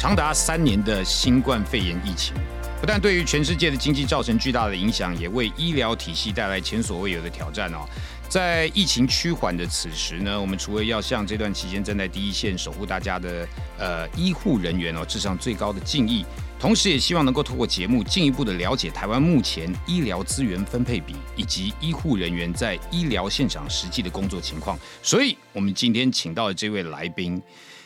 长达三年的新冠肺炎疫情，不但对于全世界的经济造成巨大的影响，也为医疗体系带来前所未有的挑战哦。在疫情趋缓的此时呢，我们除了要向这段期间站在第一线守护大家的呃医护人员哦致上最高的敬意，同时也希望能够透过节目进一步的了解台湾目前医疗资源分配比以及医护人员在医疗现场实际的工作情况。所以，我们今天请到的这位来宾。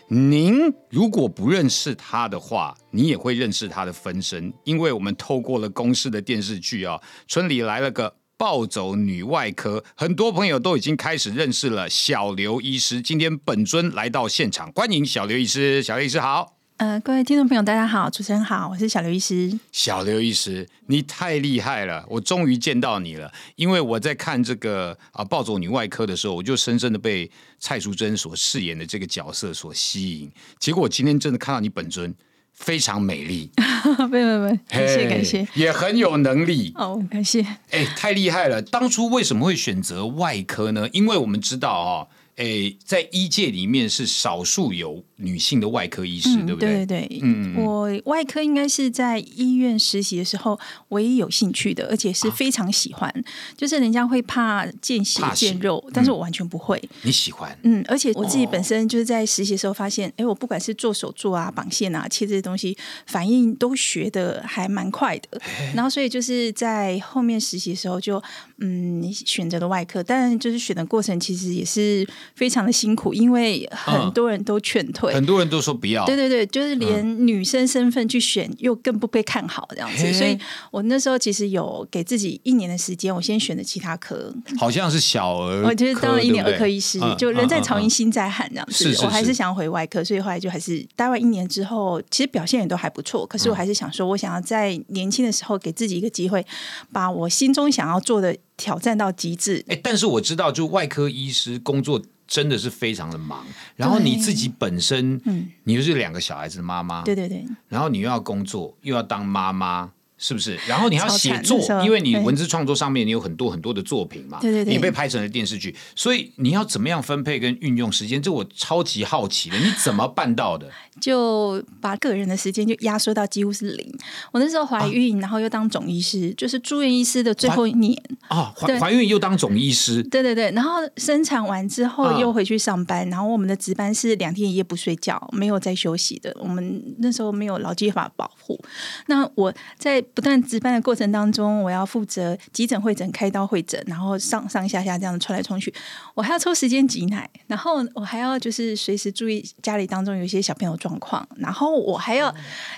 您如果不认识他的话，你也会认识他的分身，因为我们透过了公司的电视剧啊，村里来了个暴走女外科，很多朋友都已经开始认识了小刘医师。今天本尊来到现场，欢迎小刘医师。小刘医师好。呃，各位听众朋友，大家好，主持人好，我是小刘医师。小刘医师，你太厉害了，我终于见到你了。因为我在看这个啊《暴走女外科》的时候，我就深深的被蔡淑珍所饰演的这个角色所吸引。结果我今天真的看到你本尊，非常美丽。没没没，感谢感谢，也很有能力。哦，感谢。哎，太厉害了！当初为什么会选择外科呢？因为我们知道啊。诶，在医界里面是少数有女性的外科医师，对不对？对对对，嗯，我外科应该是在医院实习的时候唯一有兴趣的，而且是非常喜欢。就是人家会怕见血见肉，但是我完全不会。你喜欢？嗯，而且我自己本身就是在实习的时候发现，哎，我不管是做手术啊、绑线啊、切这些东西，反应都学的还蛮快的。然后，所以就是在后面实习的时候，就嗯选择了外科，但就是选的过程其实也是。非常的辛苦，因为很多人都劝退，很多人都说不要。对对对，就是连女生身份去选，又更不被看好这样子。所以我那时候其实有给自己一年的时间，我先选的其他科，好像是小儿，我就是当了一年儿科医师，就人在曹营心在汉这样子。我还是想要回外科，所以后来就还是待完一年之后，其实表现也都还不错。可是我还是想说，我想要在年轻的时候给自己一个机会，把我心中想要做的挑战到极致。哎，但是我知道，就外科医师工作。真的是非常的忙，然后你自己本身，嗯，你又是两个小孩子的妈妈，对对对，然后你又要工作，又要当妈妈。是不是？然后你要写作，因为你文字创作上面你有很多很多的作品嘛，对对对，你被拍成了电视剧，所以你要怎么样分配跟运用时间？这我超级好奇的，你怎么办到的？就把个人的时间就压缩到几乎是零。我那时候怀孕，然后又当总医师，就是住院医师的最后一年啊，怀怀孕又当总医师，对对对，然后生产完之后又回去上班，然后我们的值班是两天一夜不睡觉，没有在休息的。我们那时候没有劳基法保护，那我在。不断值班的过程当中，我要负责急诊、会诊、开刀、会诊，然后上上下下这样穿来穿去，我还要抽时间挤奶，然后我还要就是随时注意家里当中有一些小朋友状况，然后我还要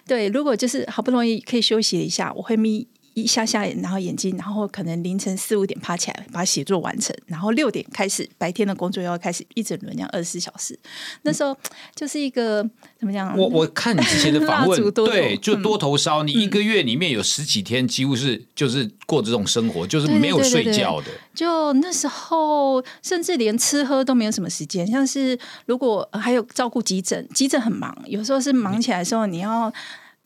对，如果就是好不容易可以休息一下，我会眯。一下下，然后眼睛，然后可能凌晨四五点爬起来把写作完成，然后六点开始白天的工作又要开始一整轮这样二十四小时。那时候就是一个怎么讲？我我看你之前的访问，对，就多头烧。你一个月里面有十几天几乎是就是过这种生活，就是没有睡觉的。就那时候，甚至连吃喝都没有什么时间。像是如果还有照顾急诊，急诊很忙，有时候是忙起来的时候，你要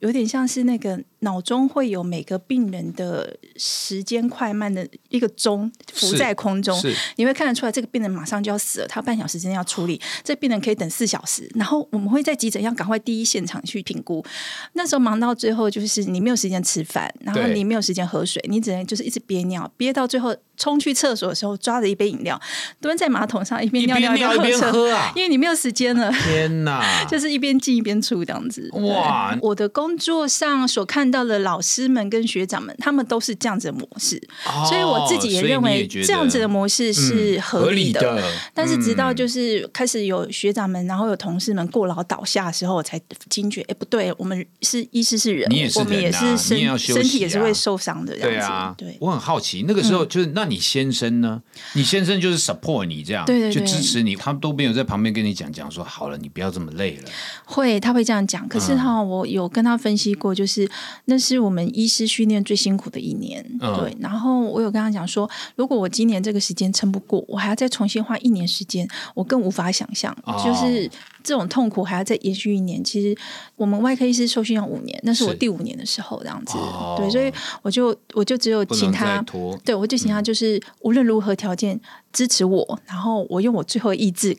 有点像是那个。脑中会有每个病人的时间快慢的一个钟浮在空中，你会看得出来这个病人马上就要死了，他半小时之内要处理，这病人可以等四小时，然后我们会在急诊要赶快第一现场去评估。那时候忙到最后，就是你没有时间吃饭，然后你没有时间喝水，你只能就是一直憋尿，憋到最后冲去厕所的时候，抓着一杯饮料蹲在马桶上，一边尿尿一边喝啊，因为你没有时间了。天哪，就是一边进一边出这样子。哇，我的工作上所看。看到了老师们跟学长们，他们都是这样子的模式，所以我自己也认为这样子的模式是合理的。但是直到就是开始有学长们，然后有同事们过劳倒下的时候，我才惊觉，哎，不对，我们是医师是人，我们也是身身体也是会受伤的。对啊，对，我很好奇，那个时候就是那你先生呢？你先生就是 support 你这样，对对就支持你，他们都没有在旁边跟你讲讲说，好了，你不要这么累了。会，他会这样讲。可是哈，我有跟他分析过，就是那是我们医师训练最辛苦的一年。对，然后我有跟他讲说，如果我今年这个时间撑不过，我还要再重新花一年时间，我更无法想象，就是这种痛苦还要再延续一年。其实我们外科医师受训要五年，那是我第五年的时候这样子。对，所以我就我就只有请他，对我就请他就是无论如何条件支持我，然后我用我最后意志。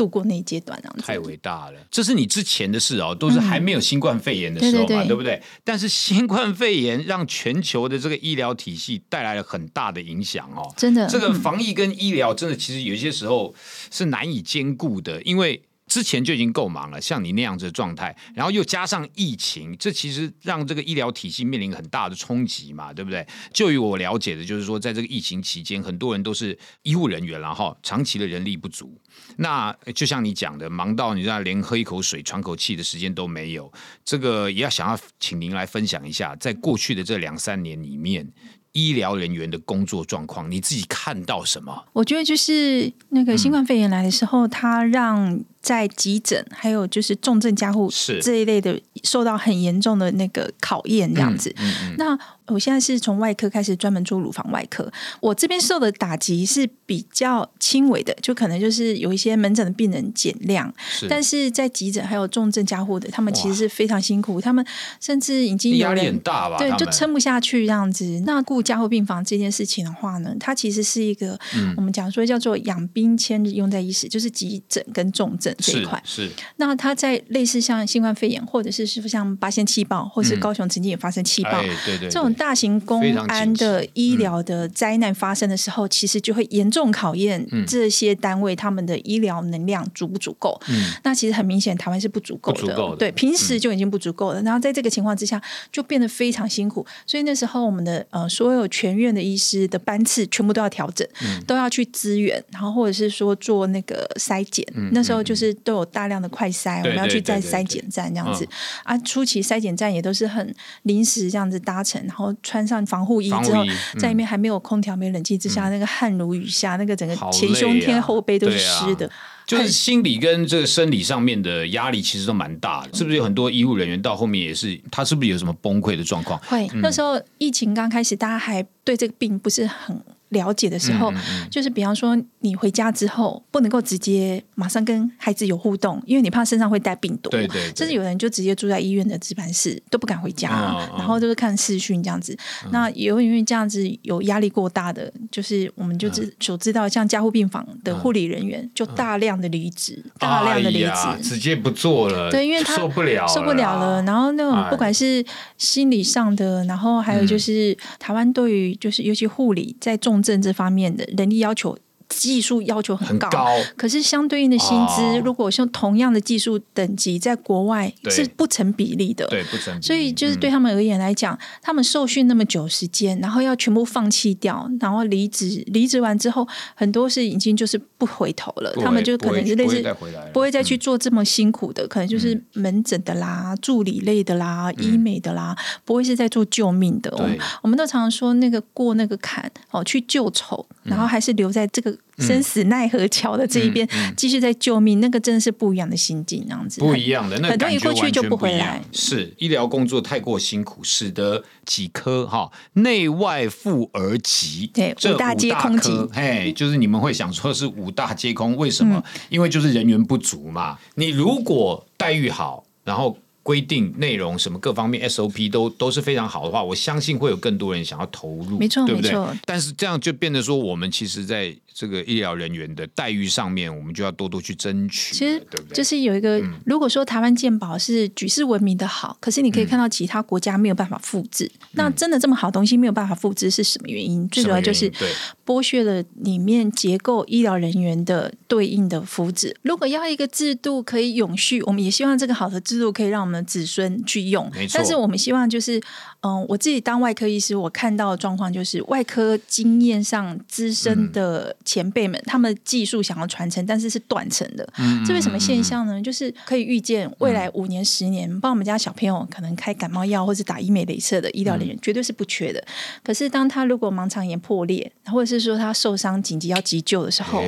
度过那一阶段，太伟大了！这是你之前的事哦，都是还没有新冠肺炎的时候嘛，对不对？但是新冠肺炎让全球的这个医疗体系带来了很大的影响哦，真的，这个防疫跟医疗真的其实有些时候是难以兼顾的，因为。之前就已经够忙了，像你那样子的状态，然后又加上疫情，这其实让这个医疗体系面临很大的冲击嘛，对不对？就以我了解的，就是说，在这个疫情期间，很多人都是医护人员，然后长期的人力不足。那就像你讲的，忙到你知道连喝一口水、喘口气的时间都没有。这个也要想要请您来分享一下，在过去的这两三年里面。医疗人员的工作状况，你自己看到什么？我觉得就是那个新冠肺炎来的时候，它让在急诊还有就是重症加护这一类的受到很严重的那个考验，这样子。那我现在是从外科开始专门做乳房外科，我这边受的打击是比较轻微的，就可能就是有一些门诊的病人减量，但是在急诊还有重症加护的，他们其实是非常辛苦，他们甚至已经压力很大吧？对，就撑不下去这样子。那顾加护病房这件事情的话呢，它其实是一个我们讲说叫做养兵千日，用在一时，就是急诊跟重症这一块。是。那他在类似像新冠肺炎，或者是是像八仙气爆，或是高雄曾经也发生气爆，对对，这种。大型公安的医疗的灾难发生的时候，其实就会严重考验这些单位他们的医疗能量足不足够。嗯，那其实很明显，台湾是不足够的。对，平时就已经不足够了。然后在这个情况之下，就变得非常辛苦。所以那时候，我们的呃所有全院的医师的班次全部都要调整，都要去支援，然后或者是说做那个筛检。那时候就是都有大量的快筛，我们要去在筛检站这样子啊。初期筛检站也都是很临时这样子搭乘，然后。穿上防护衣之后，在里面还没有空调、没有冷气之下，那个汗如雨下，那个整个前胸贴、后背都是湿的。就是心理跟这个生理上面的压力，其实都蛮大的。是不是有很多医务人员到后面也是，他是不是有什么崩溃的状况？会，那时候疫情刚开始，大家还对这个病不是很。了解的时候，就是比方说，你回家之后不能够直接马上跟孩子有互动，因为你怕身上会带病毒。对对。甚至有人就直接住在医院的值班室，都不敢回家，然后就是看视讯这样子。那有因为这样子有压力过大的，就是我们就知所知道，像加护病房的护理人员就大量的离职，大量的离职，直接不做了。对，因为他受不了，受不了了。然后那种不管是心理上的，然后还有就是台湾对于就是尤其护理在重。政治方面的人力要求。技术要求很高，可是相对应的薪资，如果像同样的技术等级，在国外是不成比例的，对，不成。所以就是对他们而言来讲，他们受训那么久时间，然后要全部放弃掉，然后离职，离职完之后，很多是已经就是不回头了。他们就可能是类似不会再去做这么辛苦的，可能就是门诊的啦、助理类的啦、医美的啦，不会是在做救命的。我们我们都常常说，那个过那个坎哦，去救丑，然后还是留在这个。生死奈何桥的这一边继续在救命，那个真的是不一样的心境，这样子不一样的，那很多一过去就不回来。是医疗工作太过辛苦，使得几科哈内外妇儿急，对五大皆空急，嘿，就是你们会想说是五大皆空，为什么？因为就是人员不足嘛。你如果待遇好，然后。规定内容什么各方面 SOP 都都是非常好的话，我相信会有更多人想要投入，没错，对不对？错。但是这样就变得说，我们其实在这个医疗人员的待遇上面，我们就要多多去争取，其实对不对？就是有一个，如果说台湾健保是举世闻名的好，可是你可以看到其他国家没有办法复制。那真的这么好东西没有办法复制是什么原因？最主要就是剥削了里面结构医疗人员的对应的福祉。如果要一个制度可以永续，我们也希望这个好的制度可以让我们。的子孙去用。没错但是我们希望就是，嗯、我自己当外科医师，我看到的状况就是，外科经验上资深的前辈们，他们的技术想要传承，但是是断层的。嗯这为什么现象呢？就是可以预见未来五年、十年，帮我们家小朋友可能开感冒药或是打医美镭射的医疗人员绝对是不缺的。可是当他如果盲肠炎破裂，或者是说他受伤紧急要急救的时候，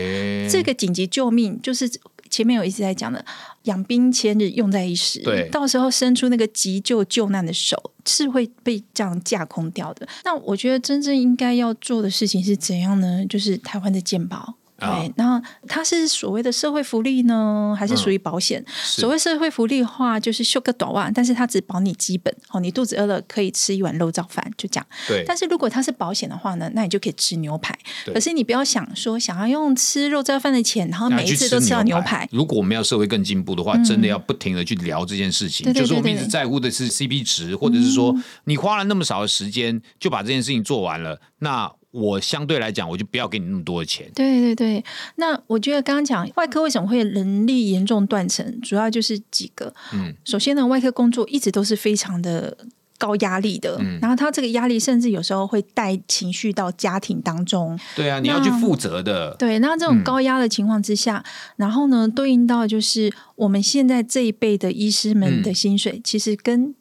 这个紧急救命就是前面有一直在讲的“养兵千日，用在一时”。对到时候伸出那个急救救难的手，是会被这样架空掉的。那我觉得真正应该要做的事情是怎样呢？就是台湾的健保。啊对，那它是所谓的社会福利呢，还是属于保险？所谓社会福利的话，就是修个短袜，但是它只保你基本哦，你肚子饿了可以吃一碗肉燥饭，就这样。对，但是如果它是保险的话呢，那你就可以吃牛排。对可是你不要想说想要用吃肉燥饭的钱，然后每一次都吃到牛排。如果我们要社会更进步的话，真的要不停的去聊这件事情。对对就是我们对对一直在乎的是 CP 值，或者是说你花了那么少的时间就把这件事情做完了，那我相对来讲我就不要给你那么多的钱。对对对，那我觉得刚刚讲外科为什么会人力严重断层，主要就是几个。嗯，首先呢，外科工作一直都是非常的高压力的，嗯然后他这个压力甚至有时候会带情绪到家庭当中。对啊，你要去负责的。对，那这种高压的情况之下，然后呢，对应到就是我们现在这一辈的医师们的薪水，其实跟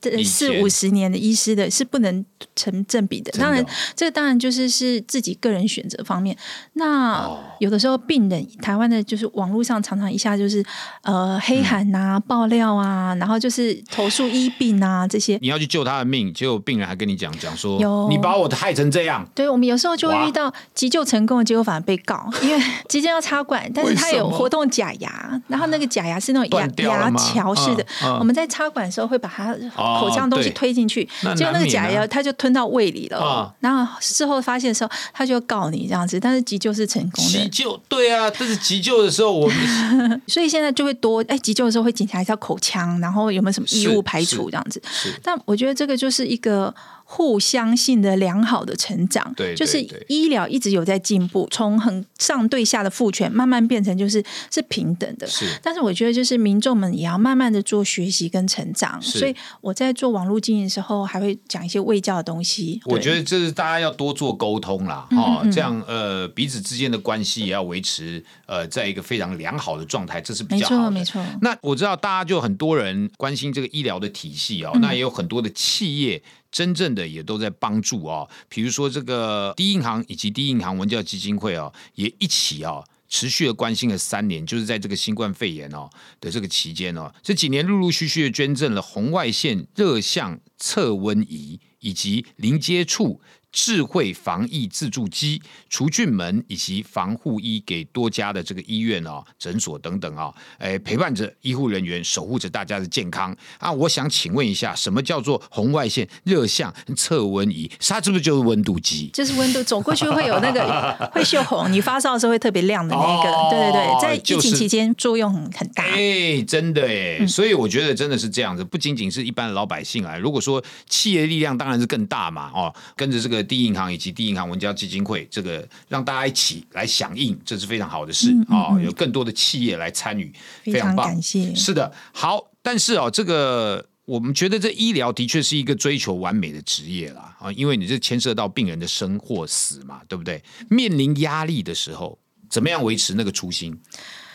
这四五十年的医师的是不能成正比的。当然哦，这个当然就是是自己个人选择方面。那、哦。有的时候病人，台湾的就是网络上常常一下就是呃黑函啊、爆料啊，然后就是投诉医病啊这些。你要去救他的命，结果病人还跟你讲讲说，你把我害成这样，对，我们有时候就哇。会遇到急救成功，结果反而被告，因为 急救要插管，但是他有活动假牙，然后那个假牙是那种牙牙吗？桥式的，嗯嗯。我们在插管的时候会把它哦口腔东西推进去，那结果那个假药它就吞到胃里了，啊。然后事后发现的时候，他就告你这样子，但是急救是成功的，急救？对啊，但是急救的时候我们 所以现在就会多哎，急救的时候会检查一下口腔，然后有没有什么异物排除这样子。但我觉得这个就是一个互相性的良好的成长，对对就是医疗一直有在进步，从很上对下的父权慢慢变成就是是平等的。是但是我觉得，就是民众们也要慢慢的做学习跟成长。所以我在做网络经营的时候，还会讲一些卫教的东西。我觉得这是大家要多做沟通啦，嗯哈、这样呃彼此之间的关系也要维持呃在一个非常良好的状态，这是比没较好的。错没错。那我知道大家就很多人关心这个医疗的体系哦，嗯那也有很多的企业真正的也都在帮助哦，比如说这个低银行以及低银行文教基金会哦，也一起哦。持续的关心了三年，就是在这个新冠肺炎哦的这个期间哦，这几年陆陆续续的捐赠了红外线热像测温仪以及零接触智慧防疫自助机、除菌门以及防护衣给多家的这个医院哦、诊所等等啊、哎，陪伴着医护人员，守护着大家的健康啊。我想请问一下，什么叫做红外线热像测温仪？它是不是就是温度计？就是温度走过去会有那个 会秀红，你发烧的时候会特别亮的那个，哦对对对，在疫情期间作用很很大。哎，真的哎，嗯所以我觉得真的是这样子，不仅仅是一般的老百姓啊。如果说企业力量当然是更大嘛，哦，跟着这个第一银行以及第一银行文教基金会，这个让大家一起来响应，这是非常好的事啊、哦有更多的企业来参与，嗯非常感谢是的，好，但是哦，这个。我们觉得这医疗的确是一个追求完美的职业啦，啊，因为你这牵涉到病人的生或死嘛，对不对？面临压力的时候，怎么样维持那个初心？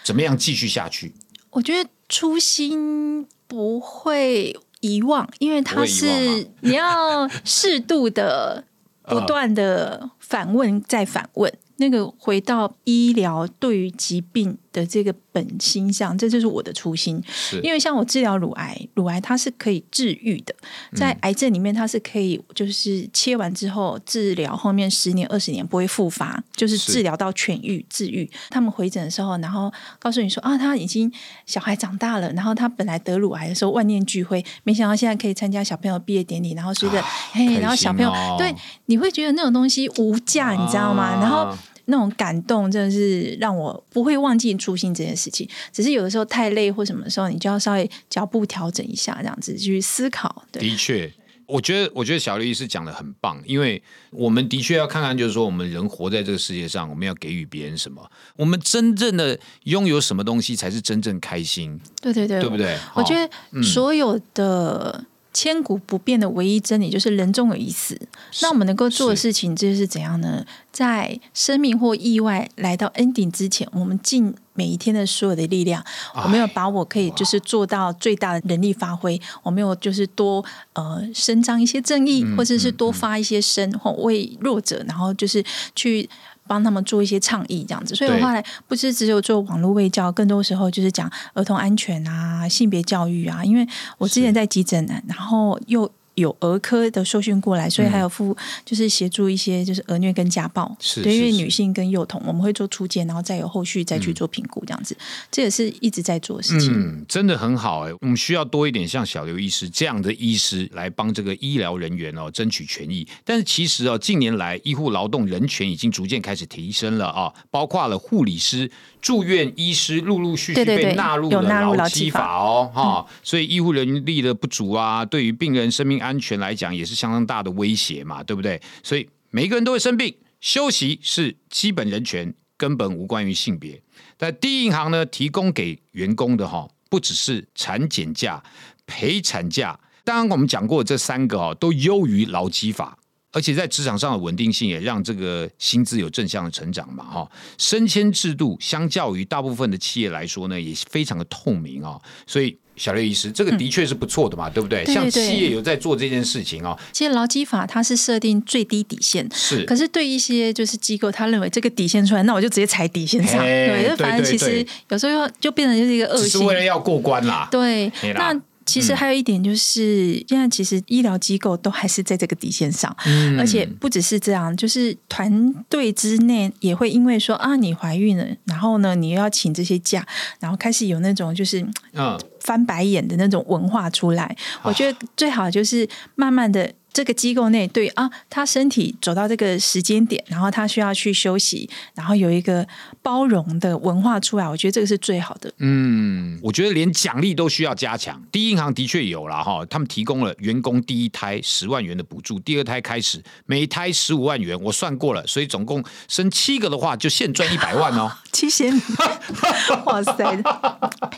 怎么样继续下去？我觉得初心不会遗忘，因为它是你要适度的、不断的反问再反问。那个回到医疗对于疾病的这个本心上，这就是我的初心。因为像我治疗乳癌，乳癌它是可以治愈的，在癌症里面它是可以，就是切完之后治疗，后面十年二十年不会复发，就是是治疗到痊愈治愈。他们回诊的时候，然后告诉你说啊，他已经小孩长大了，然后他本来得乳癌的时候万念俱灰，没想到现在可以参加小朋友毕业典礼，然后随着嘿，然后小朋友、哦对，你会觉得那种东西无价，你知道吗？啊然后。那种感动真的是让我不会忘记初心这件事情。只是有的时候太累或什么时候，你就要稍微脚步调整一下，这样子去思考。对，的确，我觉得，我觉得小刘医师讲的很棒，因为我们的确要看看，就是说，我们人活在这个世界上，我们要给予别人什么？我们真正的拥有什么东西才是真正开心？对对对，对不对？我觉得所有的。千古不变的唯一真理就是人终有一死。那我们能够做的事情就是怎样呢？在生命或意外来到 ending 之前，我们尽每一天的所有的力量，我没有把我可以就是做到最大的能力发挥，我没有就是多呃伸张一些正义，或者是多发一些声，或为弱者，然后就是去。帮他们做一些倡议，这样子，所以我后来不是只有做网络卫教，更多时候就是讲儿童安全啊、性别教育啊。因为我之前在急诊，然后又。有儿科的受训过来，所以还有副就是协助一些就是儿虐跟家暴，对，因为女性跟幼童，我们会做初检，然后再有后续再去做评估，这样子，这也是一直在做的事情。嗯，真的很好哎，我们需要多一点像小刘医师这样的医师来帮这个医疗人员哦争取权益。但是其实哦，近年来医护劳动人权已经逐渐开始提升了啊，包括了护理师、住院医师陆陆续续被纳入了劳基法哦，哈，所以医护人力的不足啊，对于病人生命。安全来讲也是相当大的威胁嘛，对不对？所以每一个人都会生病，休息是基本人权，根本无关于性别。但第一银行呢，提供给员工的哈，不只是产检假、陪产假，当然我们讲过这三个哦，都优于劳基法，而且在职场上的稳定性也让这个薪资有正向的成长嘛，哈。升迁制度相较于大部分的企业来说呢，也非常的透明啊，所以。小刘医师，这个的确是不错的嘛，对不对？像企业有在做这件事情哦。其实劳基法它是设定最低底线，是。可是对一些就是机构，他认为这个底线出来，那我就直接踩底线上。对，反正其实有时候就变成就是一个恶性，是为了要过关啦。对，那。其实还有一点就是，现在其实医疗机构都还是在这个底线上，而且不只是这样，就是团队之内也会因为说啊，你怀孕了，然后呢，你又要请这些假，然后开始有那种就是嗯翻白眼的那种文化出来。我觉得最好就是慢慢的。这个机构内对啊，他身体走到这个时间点，然后他需要去休息，然后有一个包容的文化出来，我觉得这个是最好的。嗯，我觉得连奖励都需要加强。第一银行的确有了哈，他们提供了员工第一胎十万元的补助，第二胎开始每胎十五万元，我算过了，所以总共生七个的话就现赚一百万哦。七千，哇塞！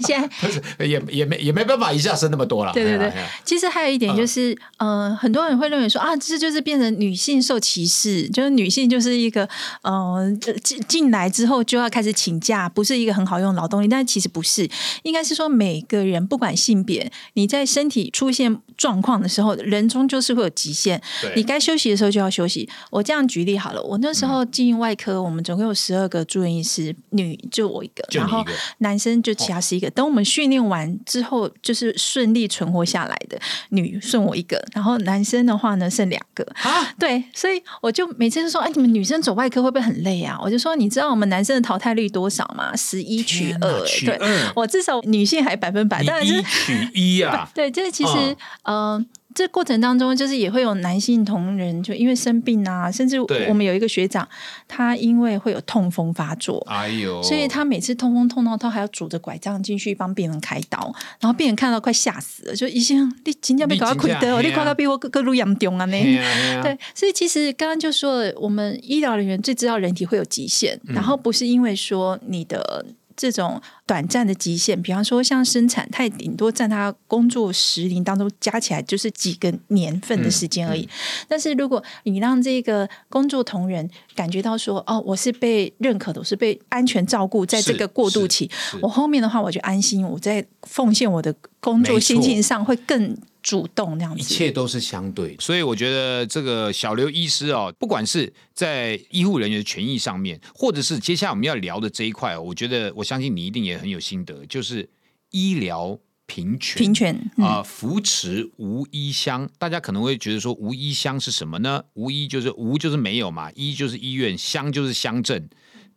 现在不是也也没也没办法一下生那么多了。对对对，其实还有一点就是，呃，很多人会。会认为说啊，这就是变成女性受歧视，就是女性就是一个呃进进来之后就要开始请假，不是一个很好用劳动力。但是其实不是，应该是说每个人不管性别，你在身体出现状况的时候，人终究是会有极限。你该休息的时候就要休息。我这样举例好了，我那时候进外科，我们总共有十二个住院医师，女就我一个，然后男生就其他十一个。等我们训练完之后，就是顺利存活下来的女剩我一个，然后男生呢。话呢剩两个啊，对，所以我就每次就说，哎，你们女生走外科会不会很累啊？我就说，你知道我们男生的淘汰率多少吗？十一取二，对，我至少女性还百分百，当然是取一啊，对，这其实，嗯。这过程当中，就是也会有男性同仁，就因为生病啊，甚至我们有一个学长，他因为会有痛风发作，哎呦，所以他每次痛风痛到他还要拄着拐杖进去帮病人开刀，然后病人看到快吓死了，就一些你今天被搞到亏得，你搞到比我各路严重啊！那对，所以其实刚刚就说，我们医疗人员最知道人体会有极限，然后不是因为说你的。这种短暂的极限，比方说像生产，它也顶多占他工作时龄当中加起来就是几个年份的时间而已。但是如果你让这个工作同仁感觉到说，哦，我是被认可的，我是被安全照顾，在这个过渡期，我后面的话我就安心，我在奉献我的工作心情上会更。主动那样子，一切都是相对，所以我觉得这个小刘医师哦，不管是在医护人员的权益上面，或者是接下来我们要聊的这一块，我觉得我相信你一定也很有心得，就是医疗平权，平权啊，扶持无医乡。大家可能会觉得说，无医乡是什么呢？无医就是无就是没有嘛，医就是医院，乡就是乡镇。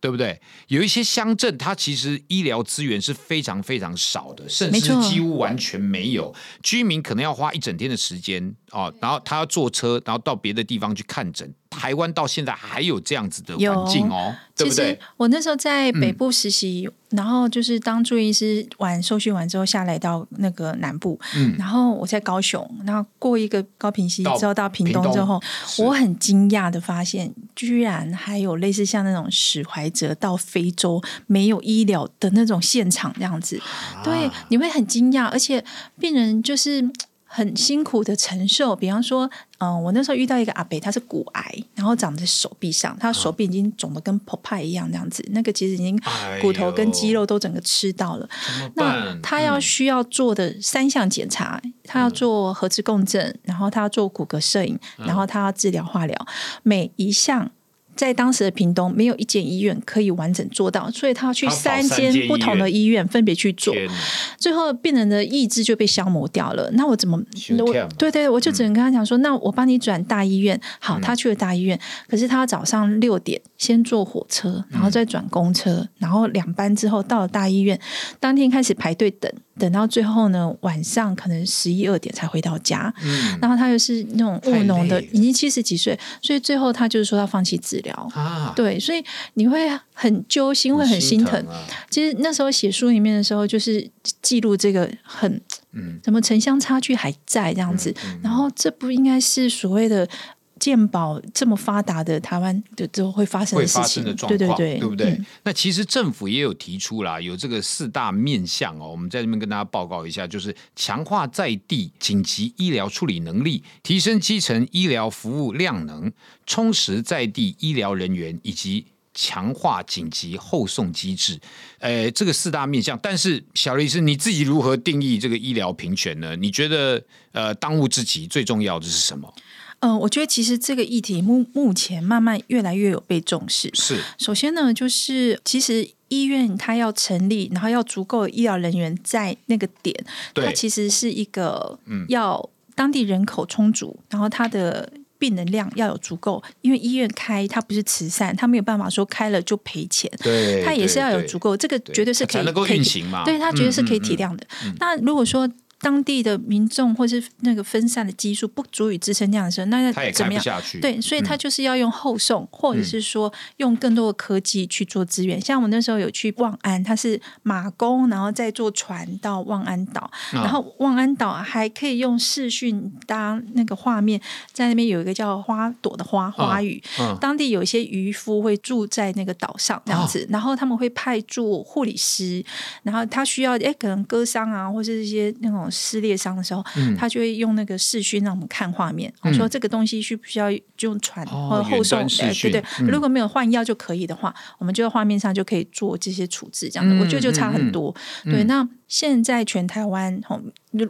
对不对？有一些乡镇，它其实医疗资源是非常非常少的，甚至几乎完全没有。居民可能要花一整天的时间哦，然后他要坐车，然后到别的地方去看诊。台湾到现在还有这样子的环境哦，对不对？我那时候在北部实习。然后就是当住院医师完受训完之后下来到那个南部，嗯，然后我在高雄，然后过一个高平溪之后到屏东之后，我很惊讶的发现，居然还有类似像那种史怀哲到非洲没有医疗的那种现场这样子，对，你会很惊讶，而且病人就是很辛苦的承受，比方说。嗯，我那时候遇到一个阿伯，他是骨癌，然后长在手臂上，他手臂已经肿的跟破派一样，那样子，那个其实已经骨头跟肌肉都整个吃到了。那他要需要做的三项检查，他要做核磁共振，然后他要做骨骼摄影，然后他要治疗化疗，每一项。在当时的屏东，没有一间医院可以完整做到，所以他要去三间不同的医院分别去做，最后病人的意志就被消磨掉了。那我怎么？我对对，我就只能跟他讲说，那我帮你转大医院。好，他去了大医院，可是他早上六点先坐火车，然后再转公车，然后两班之后到了大医院，当天开始排队等。等到最后呢，晚上可能十一二点才回到家，然后他又是那种务农的，已经七十几岁，所以最后他就是说要放弃治疗啊。对，所以你会很揪心，会很心疼。其实那时候写书里面的时候，就是记录这个很，嗯，什么城乡差距还在这样子，然后这不应该是所谓的。健保这么发达的台湾的都会发生会发生的状况，对对对，那其实政府也有提出啦，有这个四大面向哦。我们在这边跟大家报告一下，就是强化在地紧急医疗处理能力，提升基层医疗服务量能，充实在地医疗人员，以及强化紧急后送机制。呃，这个四大面向，但是小律师你自己如何定义这个医疗平权呢？你觉得呃，当务之急最重要的是什么？嗯，我觉得其实这个议题目目前慢慢越来越有被重视。是，首先呢，就是其实医院它要成立，然后要足够医疗人员在那个点，它其实是一个要当地人口充足，然后它的病人量要有足够，因为医院开它不是慈善，它没有办法说开了就赔钱，对，它也是要有足够，这个绝对是可以能够运行嘛，对，它绝对是可以体谅的。那如果说当地的民众或是那个分散的基数不足以支撑这样的时候，那要怎么样？对，所以他就是要用后送，或者是说用更多的科技去做资源。像我那时候有去望安，他是马工，然后再坐船到望安岛，然后望安岛还可以用视讯当那个画面，在那边有一个叫花朵的花花语，当地有一些渔夫会住在那个岛上这样子，然后他们会派驻护理师，然后他需要哎可能割伤啊，或是一些那种。撕裂伤的时候，他就会用那个视讯让我们看画面，说这个东西需不需要用传或后送？对对，如果没有换药就可以的话，我们就在画面上就可以做这些处置，这样的我觉得就差很多。对，那现在全台湾，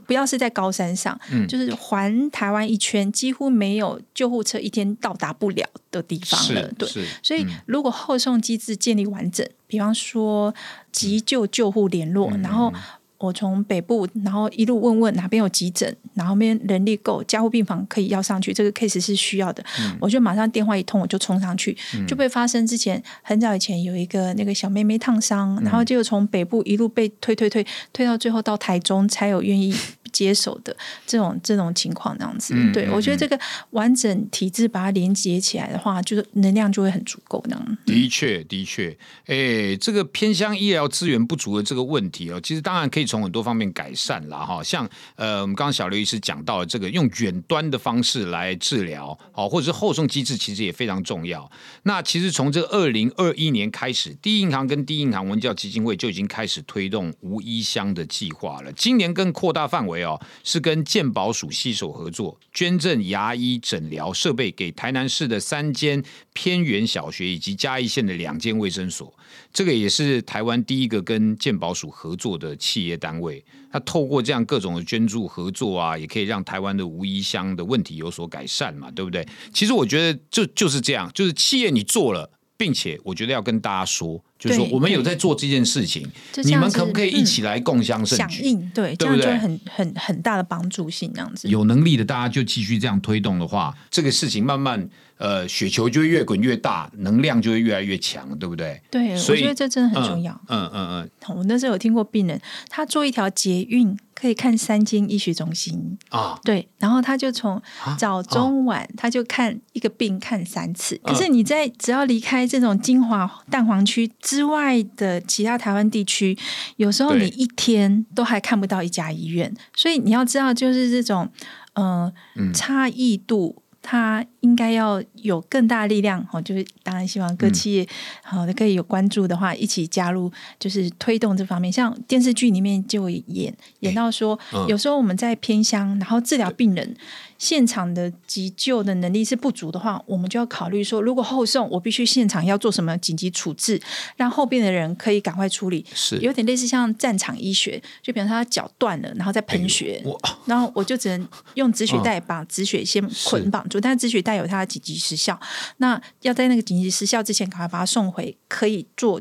不要是在高山上，就是环台湾一圈，几乎没有救护车一天到达不了的地方了。对，所以如果后送机制建立完整，比方说急救救护联络，然后。我从北部，然后一路问问哪边有急诊，然后边人力够，加护病房可以要上去，这个 case 是需要的，我就马上电话一通，我就冲上去，就被发生之前很早以前有一个那个小妹妹烫伤，然后就从北部一路被推推推推到最后到台中才有愿意。接手的这种这种情况，这样子，对我觉得这个完整体制把它连接起来的话，就是能量就会很足够。那样。的确，的确，哎，这个偏向医疗资源不足的这个问题哦，其实当然可以从很多方面改善了哈。像呃，我们刚刚小刘医师讲到这个用远端的方式来治疗，好，或者是后送机制，其实也非常重要。那其实从这个二零二一年开始，第一银行跟第一银行文教基金会就已经开始推动无医乡的计划了。今年更扩大范围。哦，是跟健保署携手合作，捐赠牙医诊疗设备给台南市的三间偏远小学以及嘉义县的两间卫生所。这个也是台湾第一个跟健保署合作的企业单位。那透过这样各种的捐助合作啊，也可以让台湾的无医乡的问题有所改善嘛，对不对？其实我觉得就就是这样，就是企业你做了。并且我觉得要跟大家说，就是说我们有在做这件事情，你们可不可以一嗯起来共襄盛举？响应，对，这对不对样就很很很大的帮助性，这样子。有能力的大家就继续这样推动的话，这个事情慢慢呃雪球就会越滚越大，能量就会越来越强，对不对？对，我所以觉得这真的很重要。嗯嗯嗯我那时候有听过病人，他做一条捷运可以看三间医学中心，啊，对，然后他就从啊早中晚他就看一个病看三次。嗯可是你在只要离开这种精华蛋黄区之外的其他台湾地区，有时候你一天都还看不到一家医院，所以你要知道，就是这种呃嗯差异度。它应该要有更大力量哦，就是当然希望各嗯。企业好的可以有关注的话，一起加入，就是推动这方面。像电视剧里面就演演到说，嗯。有时候我们在偏乡，然后治疗病人，现场的急救的能力是不足的话，我们就要考虑说，如果后送，我必须现场要做什么紧急处置，让后边的人可以赶快处理。是。有点类似像战场医学，就比方说他脚断了，然后再喷血，我然后我就只能用止血带把止血先捆绑住，但是止血带有它的紧急时效，那要在那个紧急时效之前，赶快把它送回可以做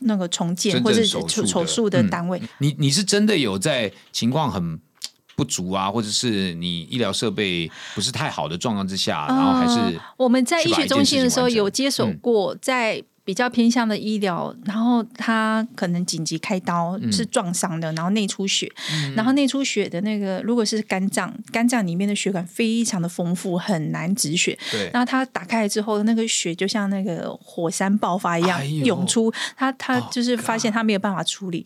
那个重建或者是手术的。手术的嗯单位。你你是真的有在情况很不足啊，或者是你医疗设备不是太好的状况之下，然后还是呃我们在医学中心的时候有接手过，在比较偏向的医疗，然后他可能紧急开刀嗯。是撞伤的，然后内出血，然后内出血的那个如果是肝脏，肝脏里面的血管非常的丰富，很难止血。对。然后他打开来之后，那个血就像那个火山爆发一样、哎涌出，他他 Oh 就是发现他没有办法处理。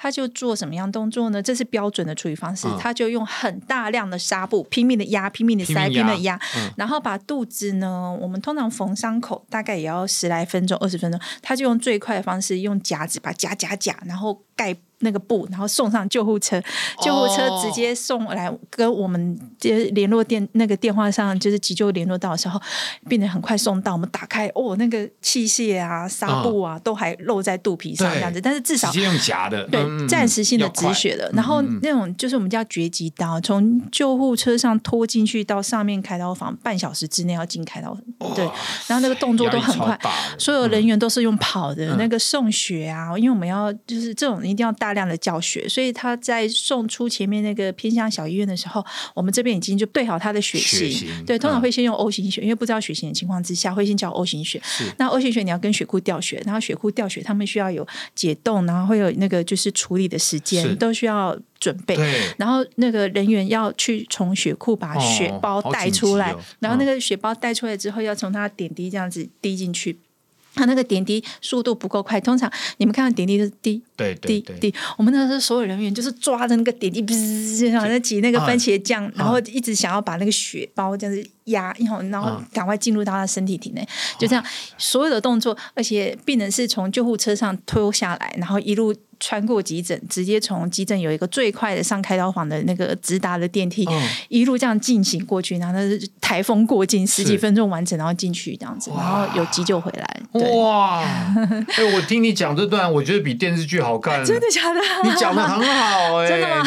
他就做什么样动作呢？这是标准的处理方式。嗯他就用很大量的纱布拼命的压、拼命的塞、拼命的压，嗯然后把肚子呢，我们通常缝伤口大概也要十来分钟、二十分钟，他就用最快的方式，用夹子把夹夹夹，然后盖那个布，然后送上救护车，救护车直接送来跟我们接联络电那个电话上，就是急救联络到的时候，病人很快送到，我们打开哦，那个器械啊、纱布啊、都还露在肚皮上这样子，但是至少直接用夹的，对嗯，暂时性的止血的，然后那种就是我们叫绝技刀，从救护车上拖进去到上面开刀房，半小时之内要进开刀，对，然后那个动作都很快所有人员都是用跑的，嗯。那个送血啊，因为我们要就是这种一定要大量的教学，所以他在送出前面那个偏向小医院的时候，我们这边已经就对好他的血血型，对，通常嗯会先用 O 型血，因为不知道血型的情况之下，会先叫 O 型血。那 O 型血你要跟血库调血，然后血库调血，他们需要有解冻，然后会有那个就是处理的时间，都需要准备。然后那个人员要去从血库把哦血包带出来，然后那个血包带出来之后，要从他点滴这样子滴进去。他那个点滴速度不够快，通常你们看到点滴就是滴对对对，滴滴，我们那时候所有人员就是抓着那个点滴，噗，然后在挤那个番茄酱，然后一直想要把那个血包这样子压，然后然后嗯赶快进入到他身体体内，就这样所有的动作，而且病人是从救护车上拖下来，然后一路。穿过急诊，直接从急诊有一个最快的上开刀房的那个直达的电梯，嗯一路这样进行过去，然后那是台风过境，十几分钟完成，然后进去这样子，然后有急救回来。哇！哎，我听你讲这段，我觉得比电视剧好看。真的假的？你讲的很好哎、真的吗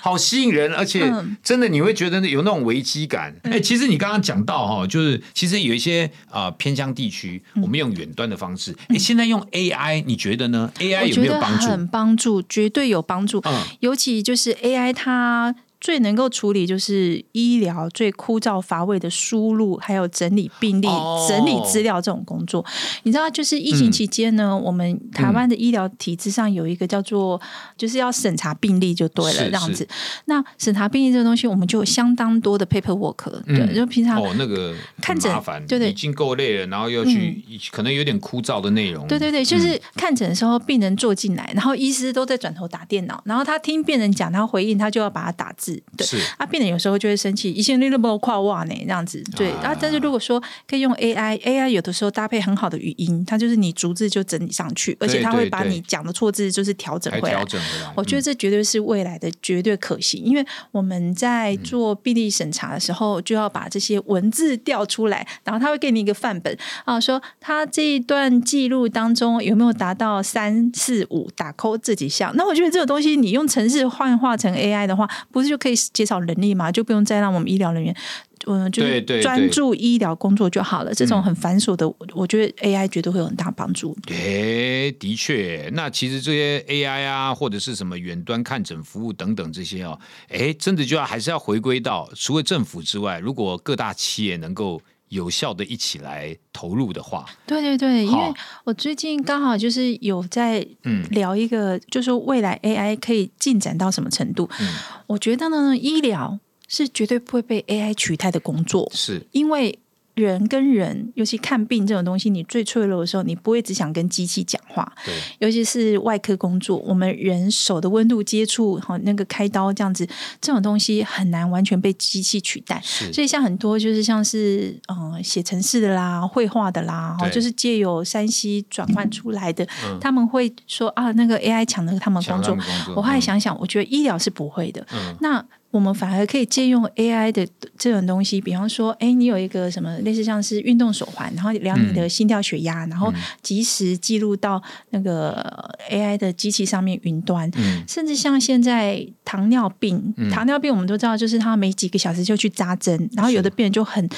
好吸引人，而且嗯真的你会觉得有那种危机感。哎、其实你刚刚讲到哈，就是其实有一些啊、呃偏乡地区，嗯我们用远端的方式。哎、现在用 AI，你觉得呢？AI 有没有帮助？很帮助，绝对有帮助。嗯尤其就是 AI 它。最能够处理就是医疗最枯燥乏味的输入，还有整理病历、哦整理资料这种工作。你知道，就是疫情期间呢，嗯我们台湾的医疗体制上有一个叫做，就是要审查病例就对了，这样子。那审查病例这个东西，我们就有相当多的 paperwork，、对，嗯就平常哦，那个看诊麻烦，对对嗯已经够累了，然后又去、可能有点枯燥的内容。对对对，就是看诊的时候，病人坐进来，然后医师都在转头打电脑，然后他听病人讲，他回应，他就要把它打字。对，是啊，病人有时候就会生气，一些你都没有跨哇呢，这样子。对，啊啊，但是如果说可以用 AI，AI 有的时候搭配很好的语音，它就是你逐字就整理上去，而且它会把你讲的错字就是调整回来调。整回来。我觉得这绝对是未来的绝对可行，因为我们在做病历审查的时候，就要把这些文字调出来，然后他会给你一个范本啊，说他这一段记录当中有没有达到三四五打扣这几项。那我觉得这个东西你用程式幻化成 AI 的话，不是就可以减少人力嘛？就不用再让我们医疗人员。嗯，就是专注医疗工作就好了。这种很繁琐的，我觉得 AI 绝对会有很大帮助。诶，的确，那其实这些 AI 啊，或者是什么远端看诊服务等等这些哦，哎，真的就要还是要回归到除了政府之外，如果各大企业能够。有效的一起来投入的话，对对对，因为我最近刚好就是有在聊一个，就是未来 AI 可以进展到什么程度？我觉得呢，医疗是绝对不会被 AI 取代的工作，是。因为。人跟人，尤其看病这种东西，你最脆弱的时候，你不会只想跟机器讲话。对，尤其是外科工作，我们人手的温度接触，好，那个开刀这样子，这种东西很难完全被机器取代。所以像很多就是像是嗯写程式的啦、绘画的啦，哈，就是借由山西转换出来的，他们会说啊，那个 AI 抢了他们工作。我后来想想，我觉得医疗是不会的。那我们反而可以借用 AI 的这种东西，比方说，哎，你有一个什么类似像是运动手环，然后量你的心跳、血压，然后及时记录到那个 AI 的机器上面云端。甚至像现在糖尿病，糖尿病我们都知道，就是他每几个小时就去扎针，然后有的病人就很。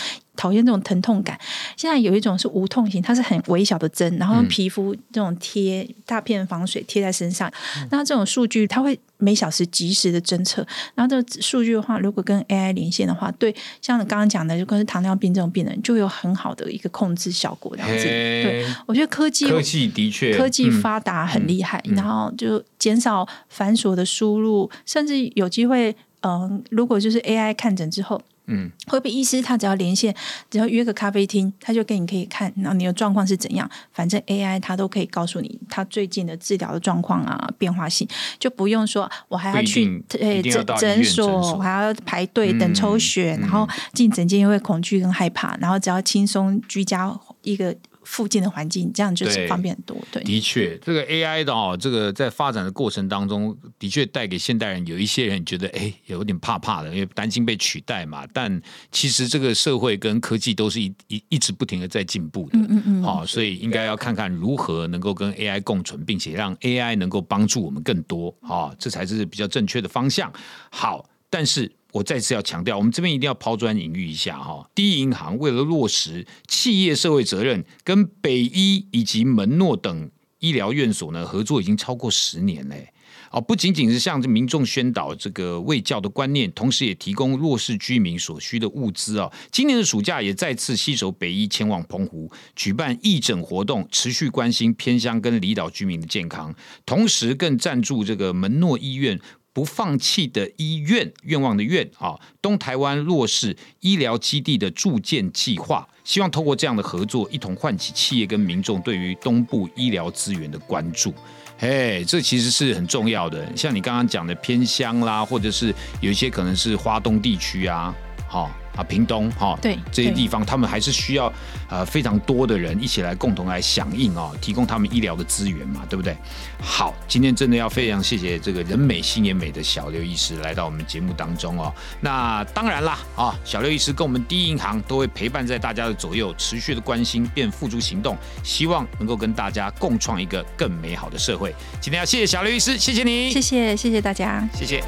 讨厌这种疼痛感。现在有一种是无痛型，它是很微小的针，然后用皮肤这种贴大片防水贴在身上。那这种数据它会每小时及时的侦测。然后这数据的话，如果跟 AI 连线的话，对像你刚刚讲的，如果是糖尿病这种病人，就有很好的一个控制效果。这样子，对我觉得科技科技的确科技发达很厉害，然后就减少繁琐的输入，甚至有机会，嗯，如果就是 AI 看诊之后。嗯，会不会医师他只要连线，只要约个咖啡厅，他就跟你可以看，然后你的状况是怎样？反正 AI 他都可以告诉你他最近的治疗的状况啊，变化性，就不用说我还要去诶诊诊所，我还要排队等抽血，然后进诊间又会恐惧跟害怕，然后只要轻松居家一个。附近的环境，这样就是方便很多。对，的确，这个 AI 的哦，这个在发展的过程当中，的确带给现代人有一些人觉得，哎，有点怕怕的，因为担心被取代嘛。但其实这个社会跟科技都是一一一直不停的在进步的。嗯嗯嗯。好，所以应该要看看如何能够跟 AI 共存，并且让 AI 能够帮助我们更多。好，这才是比较正确的方向。好，但是。我再次要强调，我们这边一定要抛砖引玉一下哈。第一银行为了落实企业社会责任，跟北医以及门诺等医疗院所呢合作已经超过十年嘞。哦，不仅仅是向这民众宣导这个卫教的观念，同时也提供弱势居民所需的物资啊。今年的暑假也再次携手北医前往澎湖举办义诊活动，持续关心偏乡跟离岛居民的健康，同时更赞助这个门诺医院。不放弃的医院愿望的愿啊，东台湾弱势医疗基地的筑建计划，希望透过这样的合作，一同唤起企业跟民众对于东部医疗资源的关注。嘿，这其实是很重要的。像你刚刚讲的偏乡啦，或者是有一些可能是华东地区啊，好。啊，屏东哈，对这些地方，他们还是需要呃非常多的人一起来共同来响应哦，提供他们医疗的资源嘛，对不对？好，今天真的要非常谢谢这个人美心也美的小刘医师来到我们节目当中哦。那当然啦，啊，小刘医师跟我们第一银行都会陪伴在大家的左右，持续的关心并付诸行动，希望能够跟大家共创一个更美好的社会。今天要谢谢小刘医师，谢谢你，谢谢谢谢大家，谢谢。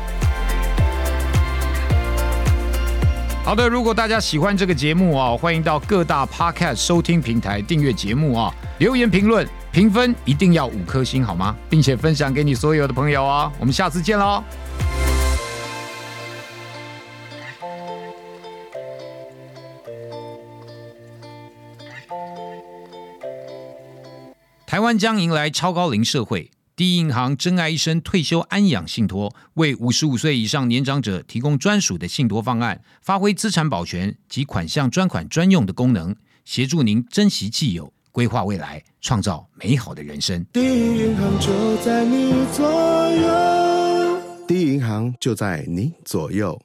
好的，如果大家喜欢这个节目啊，欢迎到各大 podcast 收听平台订阅节目啊，留言评论评分一定要五颗星好吗？并且分享给你所有的朋友哦，我们下次见喽。台湾将迎来超高龄社会。第一银行真爱一生退休安养信托，为五十五岁以上年长者提供专属的信托方案，发挥资产保全及款项专款专用的功能，协助您珍惜既有，规划未来，创造美好的人生。第一银行就在你左右，第一银行就在你左右。